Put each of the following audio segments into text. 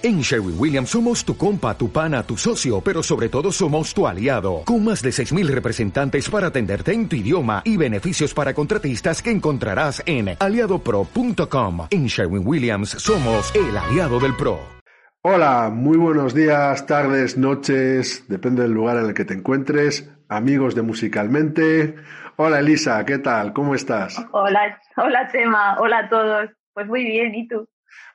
En Sherwin Williams somos tu compa, tu pana, tu socio, pero sobre todo somos tu aliado, con más de 6.000 representantes para atenderte en tu idioma y beneficios para contratistas que encontrarás en aliadopro.com. En Sherwin Williams somos el aliado del PRO. Hola, muy buenos días, tardes, noches, depende del lugar en el que te encuentres, amigos de Musicalmente. Hola Elisa, ¿qué tal? ¿Cómo estás? Hola, hola Chema, hola a todos. Pues muy bien, ¿y tú?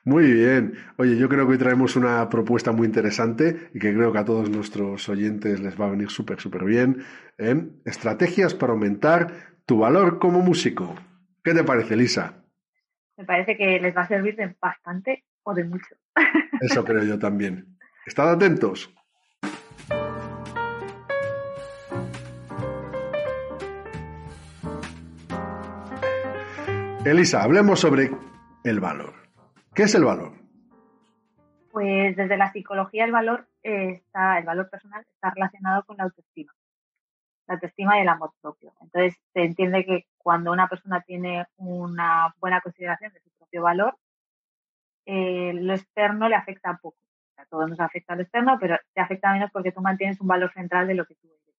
Muy bien. Oye, yo creo que hoy traemos una propuesta muy interesante y que creo que a todos nuestros oyentes les va a venir súper, súper bien. en Estrategias para aumentar tu valor como músico. ¿Qué te parece, Lisa? Me parece que les va a servir de bastante o de mucho. Eso creo yo también. Estad atentos. Elisa, hablemos sobre el valor. ¿Qué es el valor? Pues desde la psicología el valor está, el valor personal está relacionado con la autoestima, la autoestima y el amor propio. Entonces se entiende que cuando una persona tiene una buena consideración de su propio valor, eh, lo externo le afecta poco. a todo nos afecta lo externo, pero te afecta menos porque tú mantienes un valor central de lo que tú eres.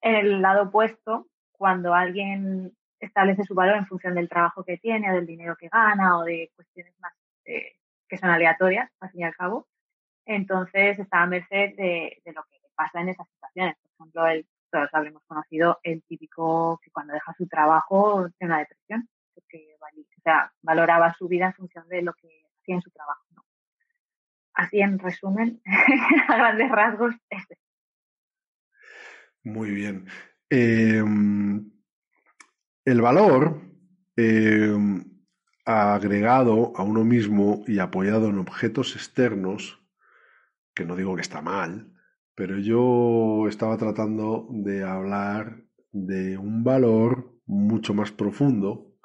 En el lado opuesto, cuando alguien establece su valor en función del trabajo que tiene, del dinero que gana, o de cuestiones más eh, que son aleatorias, al fin y al cabo. Entonces está a merced de, lo que pasa en esas situaciones. Por ejemplo, el, todos habremos conocido el típico que cuando deja su trabajo tiene una depresión, porque o sea, valoraba su vida en función de lo que hacía en su trabajo. Así, en resumen, a grandes rasgos, este. Muy bien. Eh, el valor eh, agregado a uno mismo y apoyado en objetos externos, que no digo que está mal, pero yo estaba tratando de hablar de un valor mucho más profundo,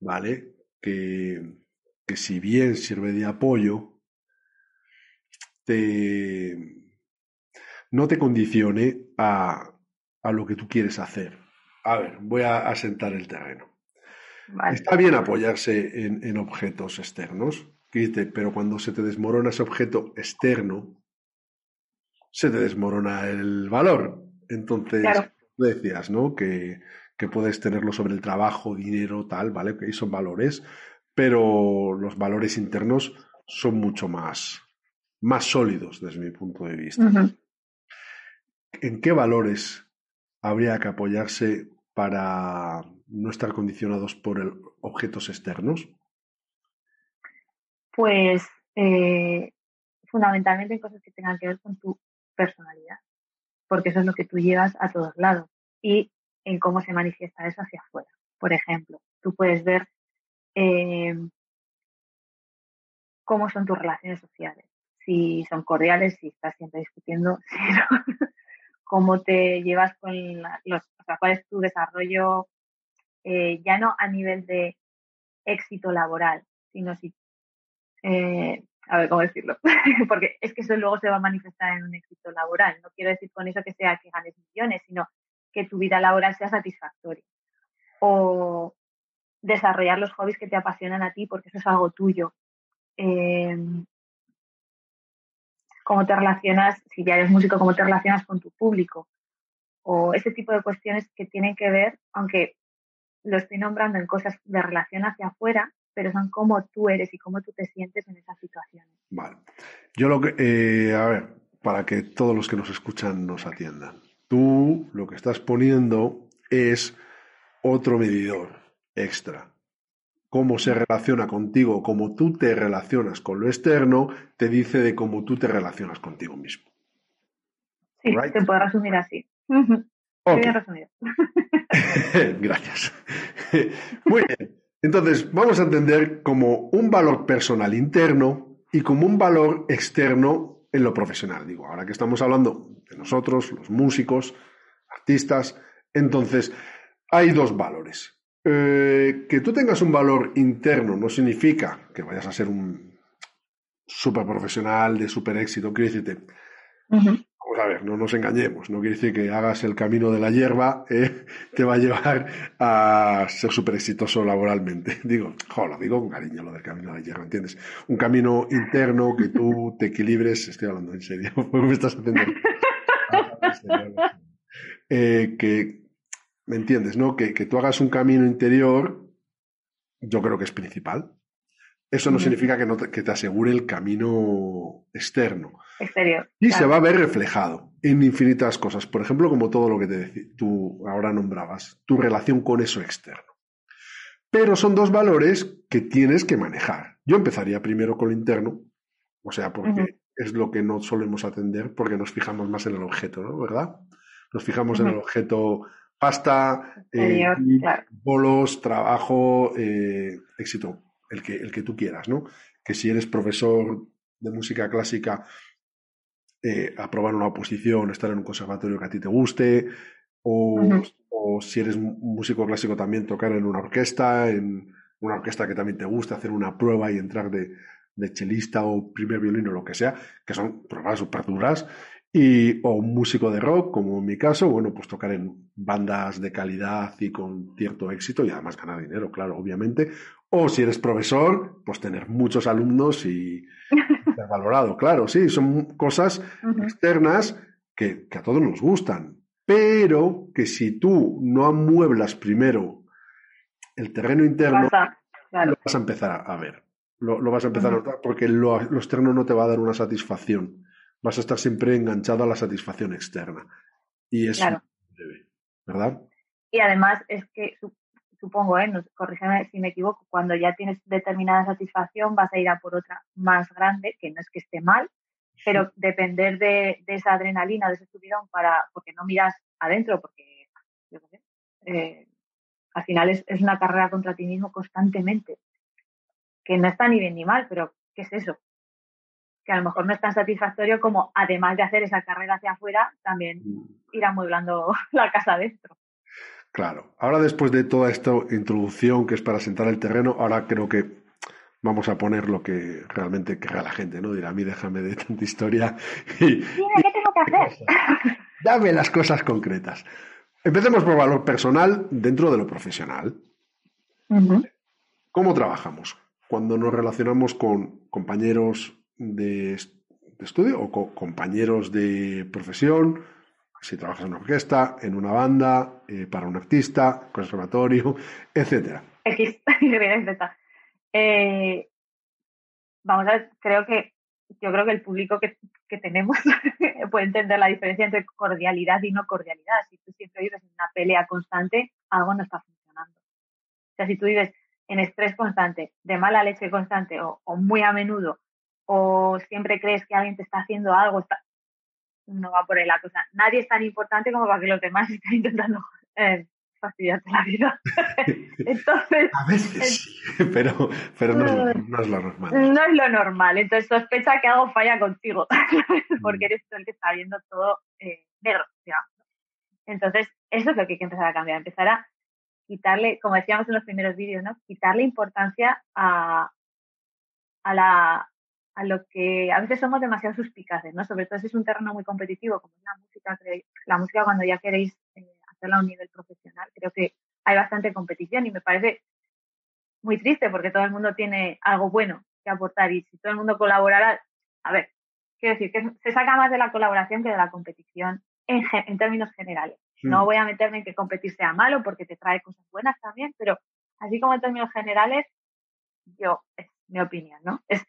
¿vale? Que, que si bien sirve de apoyo, te, no te condicione a, a lo que tú quieres hacer. A ver, voy a asentar el terreno. Está bien apoyarse en, objetos externos, pero cuando se te desmorona ese objeto externo, se te desmorona el valor. Entonces, decías, ¿no? Que, puedes tenerlo sobre el trabajo, dinero, tal, ¿vale? Que son valores, pero los valores internos son mucho más, más sólidos desde mi punto de vista. ¿En qué valores habría que apoyarse para no estar condicionados por objetos externos? Pues eh, fundamentalmente en cosas que tengan que ver con tu personalidad, porque eso es lo que tú llevas a todos lados y en cómo se manifiesta eso hacia afuera. Por ejemplo, tú puedes ver eh, cómo son tus relaciones sociales, si son cordiales, si estás siempre discutiendo, si no, cómo te llevas con los, o sea, cuál es tu desarrollo, eh, ya no a nivel de éxito laboral, sino si, eh, a ver cómo decirlo, porque es que eso luego se va a manifestar en un éxito laboral. No quiero decir con eso que sea que ganes millones, sino que tu vida laboral sea satisfactoria. O desarrollar los hobbies que te apasionan a ti, porque eso es algo tuyo. Eh, cómo te relacionas, si ya eres músico, cómo te relacionas con tu público o ese tipo de cuestiones que tienen que ver, aunque lo estoy nombrando en cosas de relación hacia afuera, pero son cómo tú eres y cómo tú te sientes en esas situaciones. Vale. Yo lo que, eh, a ver, para que todos los que nos escuchan nos atiendan. Tú lo que estás poniendo es otro medidor extra cómo se relaciona contigo, cómo tú te relacionas con lo externo, te dice de cómo tú te relacionas contigo mismo. Sí, te puedo resumir así. Bien resumido. Gracias. Muy bien. Entonces, vamos a entender como un valor personal interno y como un valor externo en lo profesional. Digo, ahora que estamos hablando de nosotros, los músicos, artistas, entonces hay dos valores. Eh, que tú tengas un valor interno no significa que vayas a ser un super profesional de super éxito. Quiero decirte, Vamos a ver, no nos engañemos. No quiere decir que hagas el camino de la hierba, eh, te va a llevar a ser súper exitoso laboralmente. Digo, jo, lo digo con cariño, lo del camino de la hierba, ¿entiendes? Un camino interno que tú te equilibres, estoy hablando en serio, porque me estás haciendo. Eh, que, ¿me entiendes? ¿No? Que, que tú hagas un camino interior, yo creo que es principal. Eso no significa que, no te, que te asegure el camino externo. Exterior. Y se va a ver reflejado en infinitas cosas. Por ejemplo, como todo lo que te tú ahora nombrabas, tu relación con eso externo. Pero son dos valores que tienes que manejar. Yo empezaría primero con lo interno, o sea, porque es lo que no solemos atender, porque nos fijamos más en el objeto, ¿no? ¿Verdad? Nos fijamos en el objeto pasta, eh, bolos, trabajo, eh, éxito el que, el que tú quieras, ¿no? Que si eres profesor de música clásica, eh, aprobar una oposición, estar en un conservatorio que a ti te guste, o, o, si eres músico clásico también tocar en una orquesta, en una orquesta que también te guste, hacer una prueba y entrar de, de chelista o primer violino, lo que sea, que son pruebas súper duras, y, o un músico de rock, como en mi caso, bueno, pues tocar en bandas de calidad y con cierto éxito y además ganar dinero, claro, obviamente. O si eres profesor, pues tener muchos alumnos y ser valorado, claro, sí, son cosas externas que, a todos nos gustan, pero que si tú no amueblas primero el terreno interno, lo vas a empezar a ver, lo, vas a empezar a notar, porque lo externo no te va a dar una satisfacción vas a estar siempre enganchado a la satisfacción externa. Y eso claro. ¿verdad? Y además es que supongo, ¿eh? corrígeme si me equivoco, cuando ya tienes determinada satisfacción vas a ir a por otra más grande, que no es que esté mal, pero depender de, esa adrenalina, de ese subidón, para, porque no miras adentro, porque yo sé, eh, al final es, es, una carrera contra ti mismo constantemente, que no está ni bien ni mal, pero ¿qué es eso? Que a lo mejor no es tan satisfactorio como, además de hacer esa carrera hacia afuera, también mm. ir amueblando la casa adentro. Claro. Ahora, después de toda esta introducción que es para sentar el terreno, ahora creo que vamos a poner lo que realmente querrá la gente, ¿no? Dirá, a mí déjame de tanta historia. Y, Dime, ¿qué tengo que hacer? Dame las cosas concretas. Empecemos por valor personal dentro de lo profesional. ¿Cómo trabajamos? Cuando nos relacionamos con compañeros, de, estudio o compañeros de profesión, si trabajas en una orquesta, en una banda, eh, para un artista, conservatorio, etcétera. X, eh, vamos a ver, creo que yo creo que el público que, que tenemos puede entender la diferencia entre cordialidad y no cordialidad. Si tú siempre vives en una pelea constante, algo no está funcionando. O sea, si tú vives en estrés constante, de mala leche constante o, o muy a menudo o siempre crees que alguien te está haciendo algo, no va por ahí la cosa. Nadie es tan importante como para que los demás estén intentando eh, fastidiarte la vida. Entonces. A veces sí, pero, pero no, es, no, es, lo normal. No es lo normal. Entonces sospecha que algo falla contigo, porque eres tú el que está viendo todo eh, negro, digamos. Entonces, eso es lo que hay que empezar a cambiar, empezar a quitarle, como decíamos en los primeros vídeos, ¿no? Quitarle importancia a, a la, a lo que a veces somos demasiado suspicaces, ¿no? Sobre todo si es un terreno muy competitivo, como es la música, la música cuando ya queréis eh, hacerla a un nivel profesional, creo que hay bastante competición y me parece muy triste porque todo el mundo tiene algo bueno que aportar y si todo el mundo colaborara, a ver, quiero decir que se saca más de la colaboración que de la competición en, en términos generales. No hmm. voy a meterme en que competir sea malo porque te trae cosas buenas también, pero así como en términos generales, yo, es mi opinión, ¿no? Es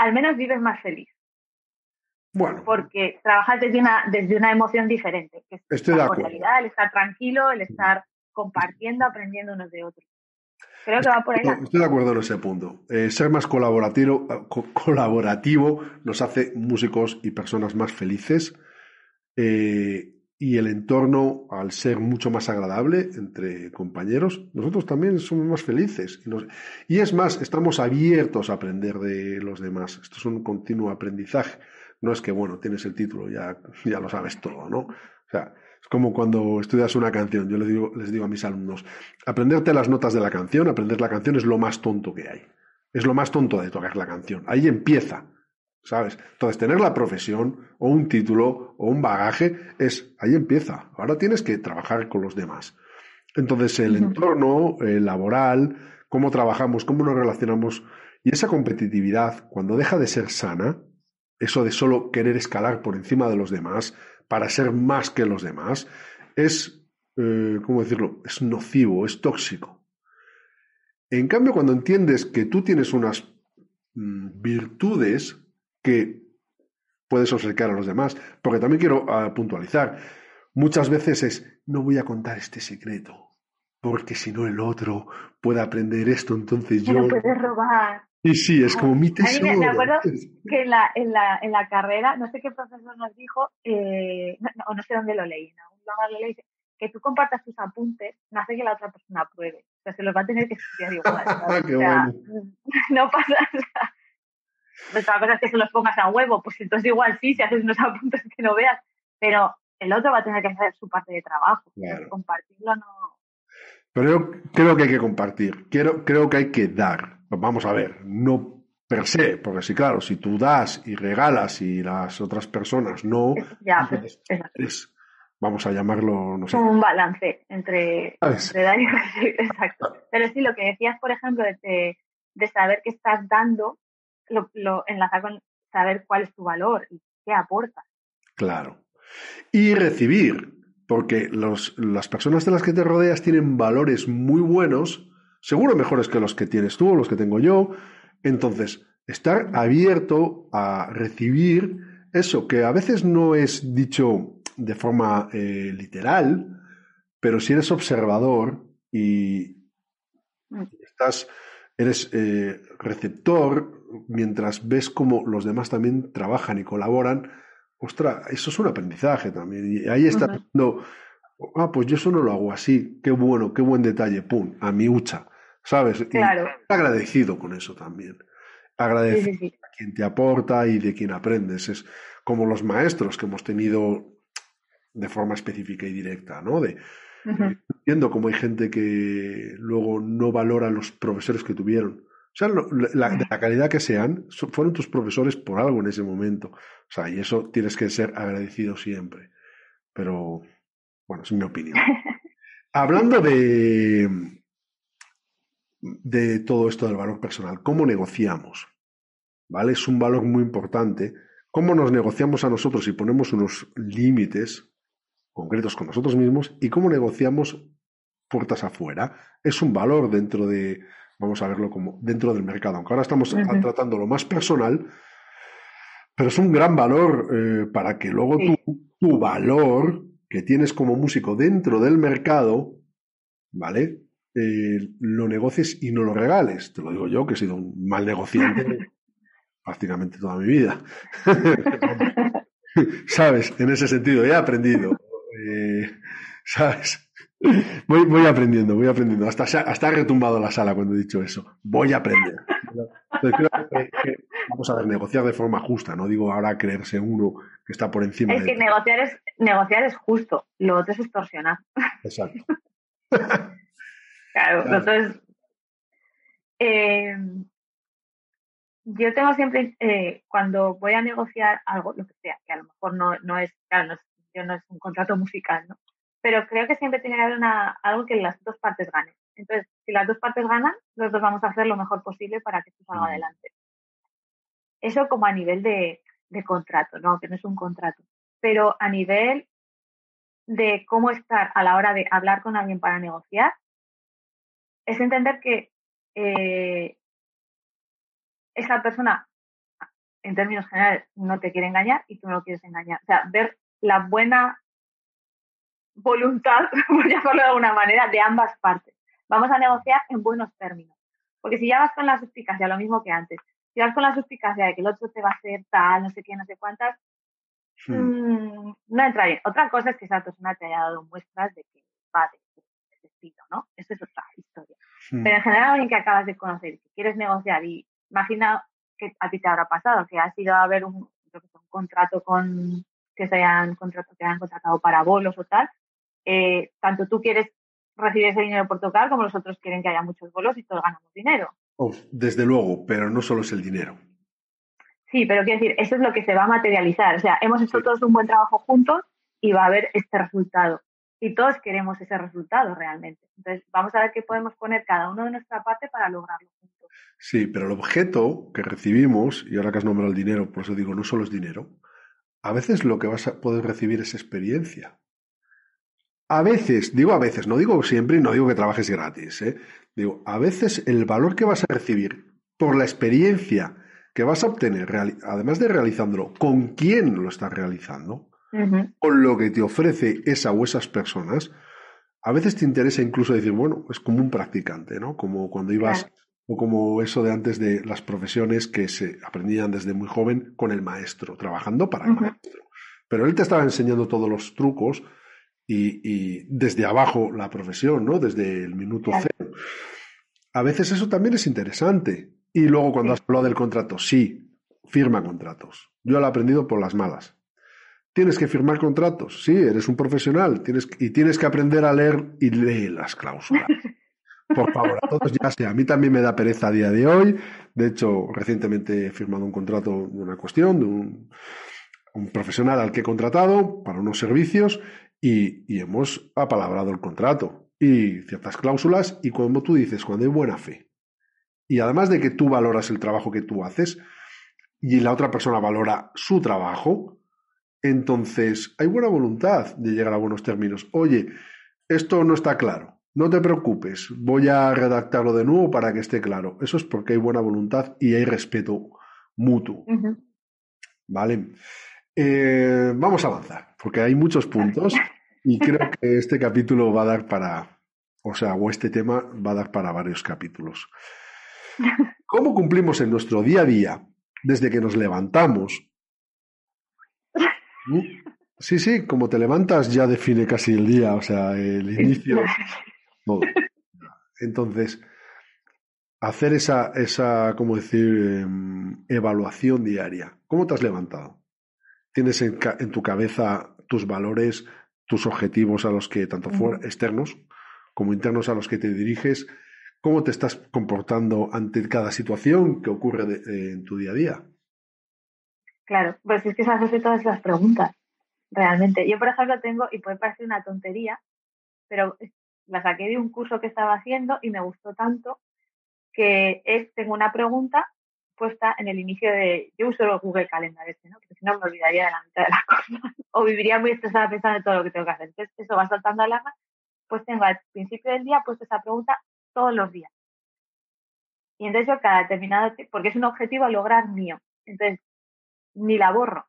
al menos vives más feliz. Bueno. Porque trabajas desde una, desde una emoción diferente, que es Estoy la cordialidad, el estar tranquilo, el estar compartiendo, aprendiendo unos de otros. Creo que va por ahí. estoy de acuerdo en ese punto. Eh, ser más colaborativo, colaborativo nos hace músicos y personas más felices. Eh, y el entorno, al ser mucho más agradable entre compañeros, nosotros también somos más felices. Y, es más, estamos abiertos a aprender de los demás. Esto es un continuo aprendizaje. No es que, bueno, tienes el título, ya, ya lo sabes todo, ¿no? O sea, es como cuando estudias una canción. Yo les digo, les digo a mis alumnos, aprenderte las notas de la canción, aprender la canción es lo más tonto que hay. Es lo más tonto de tocar la canción. Ahí empieza ¿sabes? Entonces, tener la profesión o un título o un bagaje es, ahí empieza. Ahora tienes que trabajar con los demás. Entonces, el entorno laboral, cómo trabajamos, cómo nos relacionamos y esa competitividad, cuando deja de ser sana, eso de solo querer escalar por encima de los demás para ser más que los demás, es, eh, ¿cómo decirlo?, es nocivo, es tóxico. En cambio, cuando entiendes que tú tienes unas mm, virtudes que puedes observar a los demás, porque también quiero ah, puntualizar, muchas veces es, no voy a contar este secreto, porque si no el otro puede aprender esto, entonces yo... No puedes robar. Y sí, es como mi tesoro. me, acuerdo que en la, en, la, en la carrera, no sé qué profesor nos dijo, eh, no, no, sé dónde lo leí, ¿no? Lo leí, que tú compartas tus apuntes no hace que la otra persona apruebe. O sea, se los va a tener que estudiar igual. Qué o sea, No pasa nada. Pues otra cosa es que se los pongas a huevo, pues entonces igual sí, si haces unos apuntes que no veas, pero el otro va a tener que hacer su parte de trabajo. Claro. Compartirlo no. Pero yo creo que hay que compartir, creo, creo que hay que dar. Vamos a ver, no per se, porque sí, claro, si tú das y regalas y las otras personas no, ya, pues, es, vamos a llamarlo, no sé. Un balance entre, entre dar y recibir, exacto. Pero sí, lo que decías, por ejemplo, de, de saber qué estás dando, lo, lo enlaza con saber cuál es tu valor y qué aportas. Claro. Y recibir, porque los, las personas de las que te rodeas tienen valores muy buenos, seguro mejores que los que tienes tú o los que tengo yo. Entonces, estar abierto a recibir eso, que a veces no es dicho de forma eh, literal, pero si eres observador y mm. estás, eres eh, receptor, mientras ves cómo los demás también trabajan y colaboran, ostras, eso es un aprendizaje también. Y ahí estás viendo, ah, pues yo eso no lo hago así, qué bueno, qué buen detalle, pum, a mi hucha, ¿sabes? Claro. agradecido con eso también. Agradecido a quien te aporta y de quien aprendes. Es como los maestros que hemos tenido de forma específica y directa, ¿no? De, Entiendo cómo hay gente que luego no valora los profesores que tuvieron. O sea, la, de la calidad que sean, fueron tus profesores por algo en ese momento. O sea, y eso tienes que ser agradecido siempre. Pero, bueno, es mi opinión. Hablando de, de todo esto del valor personal, ¿cómo negociamos? ¿Vale? Es un valor muy importante. ¿Cómo nos negociamos a nosotros y ponemos unos límites concretos con nosotros mismos y cómo negociamos puertas afuera. Es un valor dentro de, vamos a verlo como dentro del mercado, aunque ahora estamos tratando lo más personal, pero es un gran valor eh, para que luego tu, valor que tienes como músico dentro del mercado, ¿vale? Eh, lo negocies y no lo regales. Te lo digo yo, que he sido un mal negociante prácticamente toda mi vida. ¿Sabes? En ese sentido, he aprendido. Eh, ¿Sabes? Voy, voy, aprendiendo, voy aprendiendo. Hasta, hasta ha retumbado la sala cuando he dicho eso. Voy a aprender. vamos a ver, negociar de forma justa. No digo ahora creerse uno que está por encima. Es que negociar es, negociar es justo. Lo otro es extorsionar. Exacto. claro, entonces. Eh, yo tengo siempre, eh, cuando voy a negociar algo, lo que sea, que a lo mejor no, no es, claro, no es no es un contrato musical, ¿no? Pero creo que siempre tiene que haber una, algo que las dos partes ganen. Entonces, si las dos partes ganan, los dos vamos a hacer lo mejor posible para que esto salga adelante. Eso como a nivel de, de contrato, ¿no? Que no es un contrato. Pero a nivel de cómo estar a la hora de hablar con alguien para negociar, es entender que eh, esa persona, en términos generales, no te quiere engañar y tú no lo quieres engañar. O sea, ver la buena voluntad, por llamarlo de alguna manera, de ambas partes. Vamos a negociar en buenos términos. Porque si ya vas con la suspicacia, lo mismo que antes, si vas con la suspicacia de que el otro te va a hacer tal, no sé qué, no sé cuántas, mmm, no entra bien. Otra cosa es que esa persona te haya dado muestras de que va de ese estilo, ¿no? Eso es otra historia. Pero en general, alguien que acabas de conocer y que quieres negociar y imagina que a ti te habrá pasado, que has ido a ver un, un contrato con que se hayan contratado, que hayan contratado para bolos o tal, eh, tanto tú quieres recibir ese dinero por tocar como los otros quieren que haya muchos bolos y todos ganamos dinero. desde luego, pero no solo es el dinero. Sí, pero quiero decir, eso es lo que se va a materializar. O sea, hemos hecho todos un buen trabajo juntos y va a haber este resultado. Y todos queremos ese resultado realmente. Entonces, vamos a ver qué podemos poner cada uno de nuestra parte para lograrlo juntos. Sí, pero el objeto que recibimos, y ahora que has nombrado el dinero, por eso digo, no solo es dinero, a veces lo que vas a poder recibir es experiencia. A veces, digo a veces, no digo siempre y no digo que trabajes gratis, ¿eh? digo, a veces el valor que vas a recibir por la experiencia que vas a obtener, además de realizándolo, con quién lo estás realizando, con lo que te ofrece esa o esas personas, a veces te interesa incluso decir, bueno, es como un practicante, ¿no? Como cuando ibas, o como eso de antes de las profesiones que se aprendían desde muy joven con el maestro, trabajando para el maestro. Pero él te estaba enseñando todos los trucos y, desde abajo la profesión, ¿no? Desde el minuto cero. A veces eso también es interesante. Y luego cuando has hablado del contrato, sí, firma contratos. Yo lo he aprendido por las malas. Tienes que firmar contratos, sí, eres un profesional tienes, y tienes que aprender a leer y lee las cláusulas. Por favor, a todos ya sé, a mí también me da pereza a día de hoy. De hecho, recientemente he firmado un contrato de una cuestión, de un, profesional al que he contratado para unos servicios y, y hemos apalabrado el contrato y ciertas cláusulas y como tú dices, cuando hay buena fe y además de que tú valoras el trabajo que tú haces y la otra persona valora su trabajo, entonces hay buena voluntad de llegar a buenos términos. Oye, esto no está claro. No te preocupes, voy a redactarlo de nuevo para que esté claro. Eso es porque hay buena voluntad y hay respeto mutuo. ¿Vale? Eh, vamos a avanzar, porque hay muchos puntos y creo que este capítulo va a dar para, o sea, o este tema va a dar para varios capítulos. ¿Cómo cumplimos en nuestro día a día desde que nos levantamos? Sí, sí, como te levantas ya define casi el día, o sea, el inicio. Entonces, hacer esa, esa ¿cómo decir?, em, evaluación diaria. ¿Cómo te has levantado? ¿Tienes en, tu cabeza tus valores, tus objetivos a los que, tanto externos como internos a los que te diriges? ¿Cómo te estás comportando ante cada situación que ocurre en tu día a día? Claro, pues es que se hacen todas las preguntas, realmente. Yo, por ejemplo, tengo, y puede parecer una tontería, pero la saqué de un curso que estaba haciendo y me gustó tanto que es, tengo una pregunta puesta en el inicio de, yo uso Google Calendar este. Porque si no me olvidaría de la mitad de las cosas o viviría muy estresada pensando en todo lo que tengo que hacer. Entonces, eso va saltando alarma, pues tengo al principio del día puesto esa pregunta todos los días. Y entonces yo cada determinado, porque es un objetivo a lograr mío, entonces ni la borro.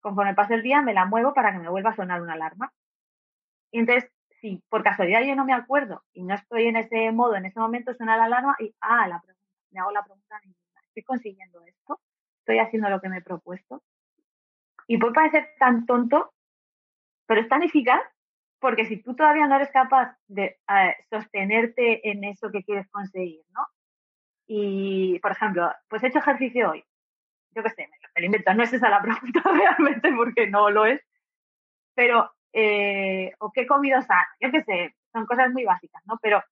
Conforme pase el día me la muevo para que me vuelva a sonar una alarma. Y entonces, si por casualidad yo no me acuerdo y no estoy en ese modo, en ese momento suena la alarma y, ah, la pregunta, me hago la pregunta ¿estoy consiguiendo esto? ¿Estoy haciendo lo que me he propuesto? Y puede parecer tan tonto, pero es tan eficaz porque si tú todavía no eres capaz de eh, sostenerte en eso que quieres conseguir, ¿no? Y, por ejemplo, pues he hecho ejercicio hoy. Yo qué sé, me, lo invento. No es esa la pregunta realmente porque no lo es. Pero, eh, o qué comido sano. Yo qué sé, son cosas muy básicas, ¿no? Pero,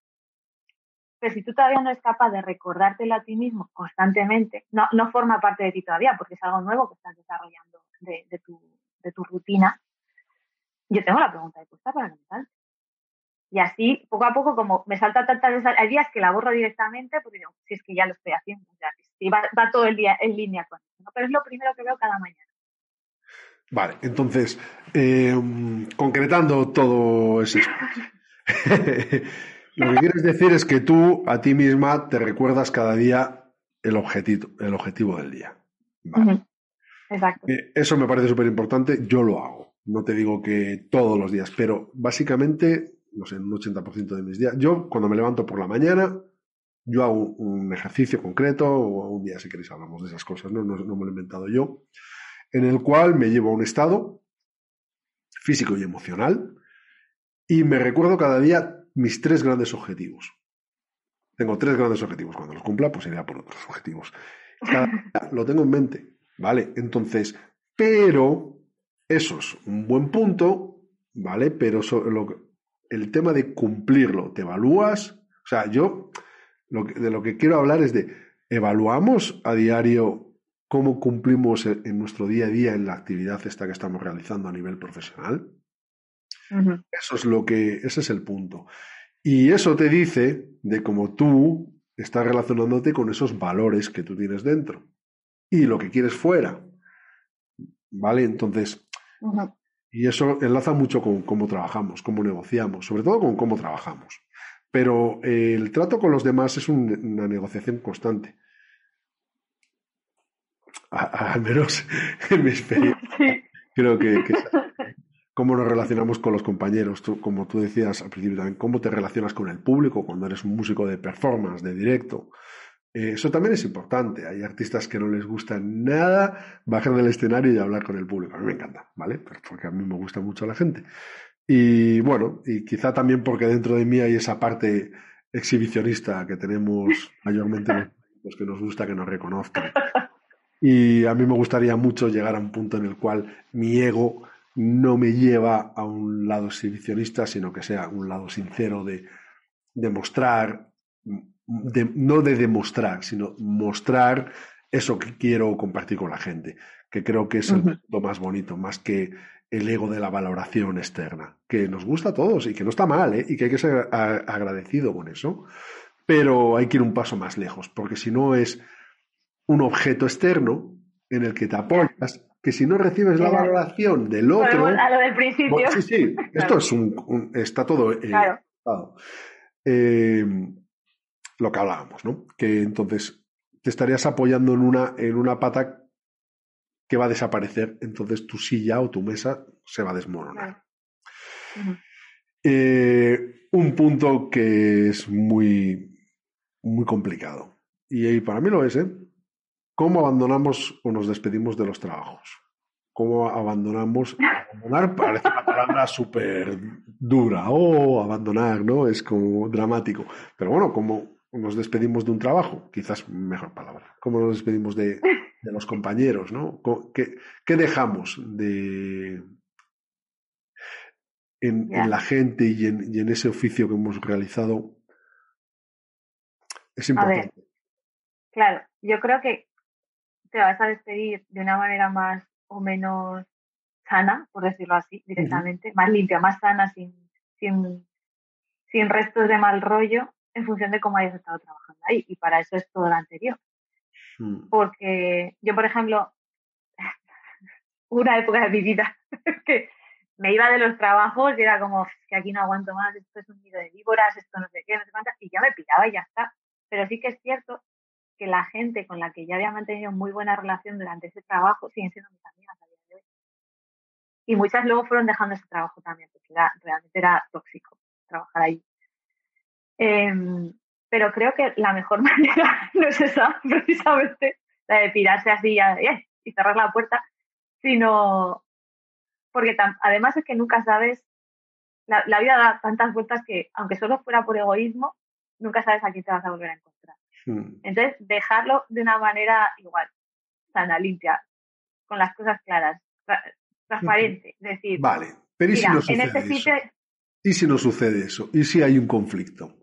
pero si tú todavía no eres capaz de recordártelo a ti mismo constantemente, no, no forma parte de ti todavía porque es algo nuevo que estás desarrollando de, tu, de tu rutina yo tengo la pregunta de puesta para que Y así, poco a poco, como me salta tantas veces, hay días que la borro directamente, porque digo, si es que ya lo estoy haciendo, si va, todo el día en línea con eso, pero es lo primero que veo cada mañana. Vale, entonces, em, concretando todo ese... lo que quieres decir es que tú a ti misma te recuerdas cada día el objetivo, el objetivo del día. Exacto. Eh, eso me parece súper importante, yo lo hago. No te digo que todos los días, pero básicamente, no sé, un 80% de mis días. Yo, cuando me levanto por la mañana, yo hago un ejercicio concreto, o un día, si queréis, hablamos de esas cosas, ¿no? No, me lo he inventado yo, en el cual me llevo a un estado físico y emocional y me recuerdo cada día mis tres grandes objetivos. Tengo tres grandes objetivos. Cuando los cumpla, pues iré por otros objetivos. lo tengo en mente, ¿vale? Entonces, pero eso es un buen punto, ¿vale? Pero el tema de cumplirlo, ¿te evalúas? O sea, yo de lo que quiero hablar es de, ¿evaluamos a diario cómo cumplimos en nuestro día a día en la actividad esta que estamos realizando a nivel profesional. Eso es lo que, ese es el punto. Y eso te dice de cómo tú estás relacionándote con esos valores que tú tienes dentro y lo que quieres fuera. ¿Vale? Entonces, y eso enlaza mucho con cómo trabajamos, cómo negociamos, sobre todo con cómo trabajamos. Pero el trato con los demás es una negociación constante. Al menos en mi experiencia. Creo que, cómo nos relacionamos con los compañeros, como tú decías al principio también, cómo te relacionas con el público cuando eres un músico de performance, de directo. Eh, eso también es importante. Hay artistas que no les gusta nada bajar del escenario y hablar con el público. A mí me encanta, ¿vale? Porque a mí me gusta mucho la gente. Y bueno, y quizá también porque dentro de mí hay esa parte exhibicionista que tenemos mayormente los que nos gusta que nos reconozcan. Y a mí me gustaría mucho llegar a un punto en el cual mi ego no me lleva a un lado exhibicionista, sino que sea un lado sincero de demostrar no de demostrar, sino mostrar eso que quiero compartir con la gente, que creo que es lo más bonito, más que el ego de la valoración externa, que nos gusta a todos y que no está mal, ¿eh? y que hay que ser agradecido con eso, pero hay que ir un paso más lejos, porque si no es un objeto externo en el que te apoyas, que si no recibes la valoración del otro... a lo del principio. sí, sí, esto es un, está todo... Eh, claro. Eh, lo que hablábamos, ¿no? Que entonces te estarías apoyando en una, en una pata que va a desaparecer, entonces tu silla o tu mesa se va a desmoronar. Eh, un punto que es muy, muy complicado. Y para mí lo es, ¿eh? ¿Cómo abandonamos o nos despedimos de los trabajos? ¿Cómo abandonamos? Abandonar parece una palabra súper dura. O oh, abandonar, ¿no? Es como dramático. Pero bueno, como nos despedimos de un trabajo, quizás mejor palabra, cómo nos despedimos de, los compañeros, ¿no? ¿Qué, dejamos de en, la gente y en, ese oficio que hemos realizado? Es importante. claro, yo creo que te vas a despedir de una manera más o menos sana, por decirlo así, directamente, más limpia, más sana, sin, sin, sin restos de mal rollo, en función de cómo hayas estado trabajando ahí. Y para eso es todo lo anterior. Hmm. Porque yo, por ejemplo, una época de mi vida que me iba de los trabajos y era como que aquí no aguanto más, esto es un nido de víboras, esto no sé qué, no sé cuántas, y ya me piraba y ya está. Pero sí que es cierto que la gente con la que ya había mantenido muy buena relación durante ese trabajo siguen siendo mis amigas a día de hoy. Y muchas luego fueron dejando ese trabajo también, porque realmente era tóxico trabajar ahí. Em, pero creo que la mejor manera no es esa, precisamente, la de pirarse así y cerrar la puerta, sino porque además es que nunca sabes, la, vida da tantas vueltas que, aunque solo fuera por egoísmo, nunca sabes a quién te vas a volver a encontrar. Hmm. Entonces, dejarlo de una manera igual, sana, limpia, con las cosas claras, transparente, decir, vale, pero ¿y si no sucede ¿Y si no sucede eso? ¿Y si hay un conflicto?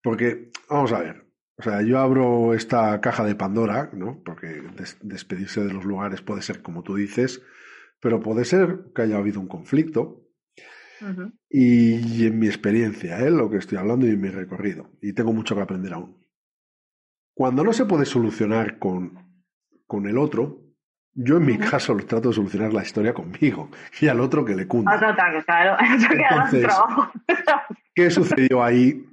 Porque, vamos a ver, o sea, yo abro esta caja de Pandora, ¿no? Porque despedirse de los lugares puede ser como tú dices, pero puede ser que haya habido un conflicto. y, en mi experiencia, ¿eh? lo que estoy hablando y en mi recorrido, y tengo mucho que aprender aún. Cuando no se puede solucionar con, con el otro, yo en mi caso lo trato de solucionar la historia conmigo y al otro que le cunda. claro, Entonces, ¿Qué sucedió ahí?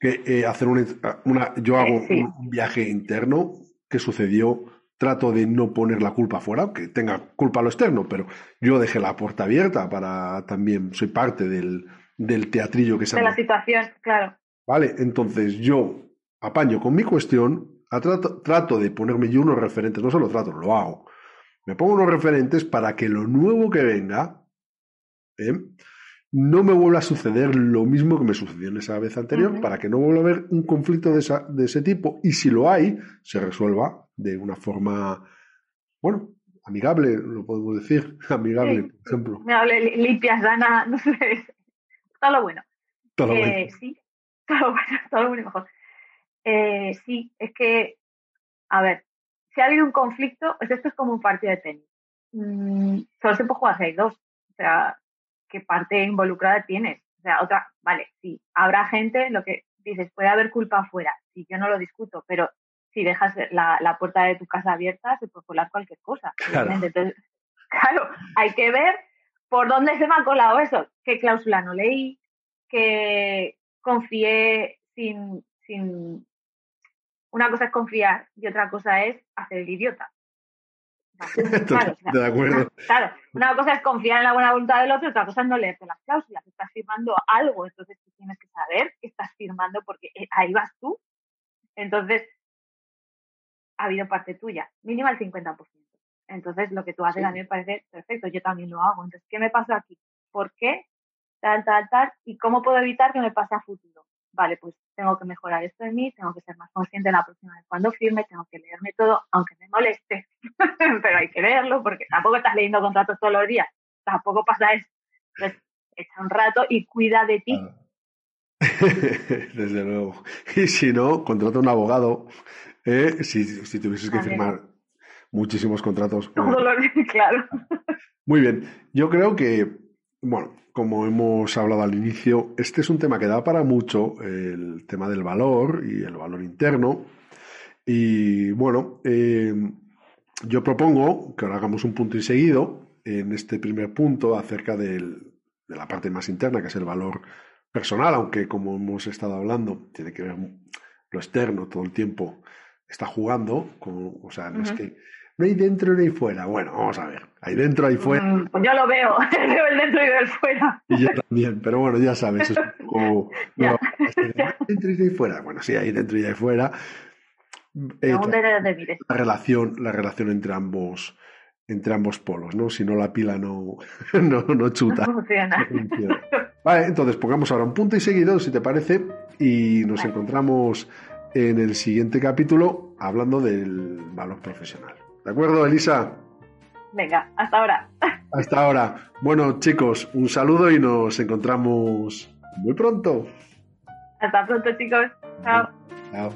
que eh, hacer una, yo hago un, viaje interno que sucedió, trato de no poner la culpa fuera, aunque tenga culpa a lo externo, pero yo dejé la puerta abierta para también, soy parte del, del teatrillo que se De la situación, claro. Vale, entonces yo apaño con mi cuestión, trato, trato de ponerme yo unos referentes, no solo trato, lo hago. Me pongo unos referentes para que lo nuevo que venga, ¿eh? no me vuelva a suceder lo mismo que me sucedió en esa vez anterior, para que no vuelva a haber un conflicto de, de, ese tipo y si lo hay, se resuelva de una forma, bueno, amigable, lo podemos decir, amigable, por ejemplo. Amigable, limpia, sana, no sé, todo lo bueno. Todo lo bueno. Sí, todo lo bueno, todo lo bueno mejor. Eh, sí, es que, a ver, si ha habido un conflicto, pues esto es como un partido de tenis. Mm, solo se puede jugar si hay dos. O sea, ¿qué parte involucrada tienes? O sea, otra, vale, sí, habrá gente, lo que dices, puede haber culpa afuera, sí, yo no lo discuto, pero si dejas la, la puerta de tu casa abierta, se puede colar cualquier cosa. Entonces, claro, hay que ver por dónde se me ha colado eso, qué cláusula no leí, que confié sin, sin... Una cosa es confiar y otra cosa es hacer el idiota. Claro, de acuerdo. Claro, una cosa es confiar en la buena voluntad del otro, otra cosa es no leerte las cláusulas. Estás firmando algo, entonces tú tienes que saber que estás firmando porque eh, ahí vas tú. Entonces, ha habido parte tuya, mínima el 50%. Entonces, lo que tú haces a mí me parece perfecto, yo también lo hago. Entonces, ¿qué me pasó aquí? ¿Por qué? Tal, tal, tal. ¿Y cómo puedo evitar que me pase a futuro? Vale, pues tengo que mejorar esto en mí, tengo que ser más consciente la próxima vez cuando firme, tengo que leerme todo, aunque me moleste, pero hay que leerlo porque tampoco estás leyendo contratos todos los días, tampoco pasa eso. Entonces, echa un rato y cuida de ti. Desde luego. Y si no, contrata un abogado. ¿eh? Si, si tuvieses que firmar muchísimos contratos. claro. Muy bien. Yo creo que, bueno, como hemos hablado al inicio, este es un tema que da para mucho, el tema del valor y el valor interno. Y bueno, eh, yo propongo que ahora hagamos un punto y seguido en este primer punto acerca de la parte más interna, que es el valor personal, aunque como hemos estado hablando, tiene que ver lo externo todo el tiempo, está jugando, con, o sea, no es que no hay dentro ni fuera. Bueno, vamos a ver. Hay dentro, hay fuera. Mm, pues yo lo veo. veo el dentro y veo el fuera. Y yo también. Pero bueno, ya sabes. Es como. No, dentro y fuera. Bueno, sí, hay dentro y hay fuera. Eh, la relación, la relación entre ambos, entre ambos polos, ¿no? Si no la pila no, no, no chuta. No funciona. Vale, entonces pongamos ahora un punto y seguido, si te parece, y nos encontramos en el siguiente capítulo hablando del valor profesional. ¿De acuerdo, Elisa? Venga, hasta ahora. Hasta ahora. Bueno, chicos, un saludo y nos encontramos muy pronto. Hasta pronto, chicos. Chao. Chao.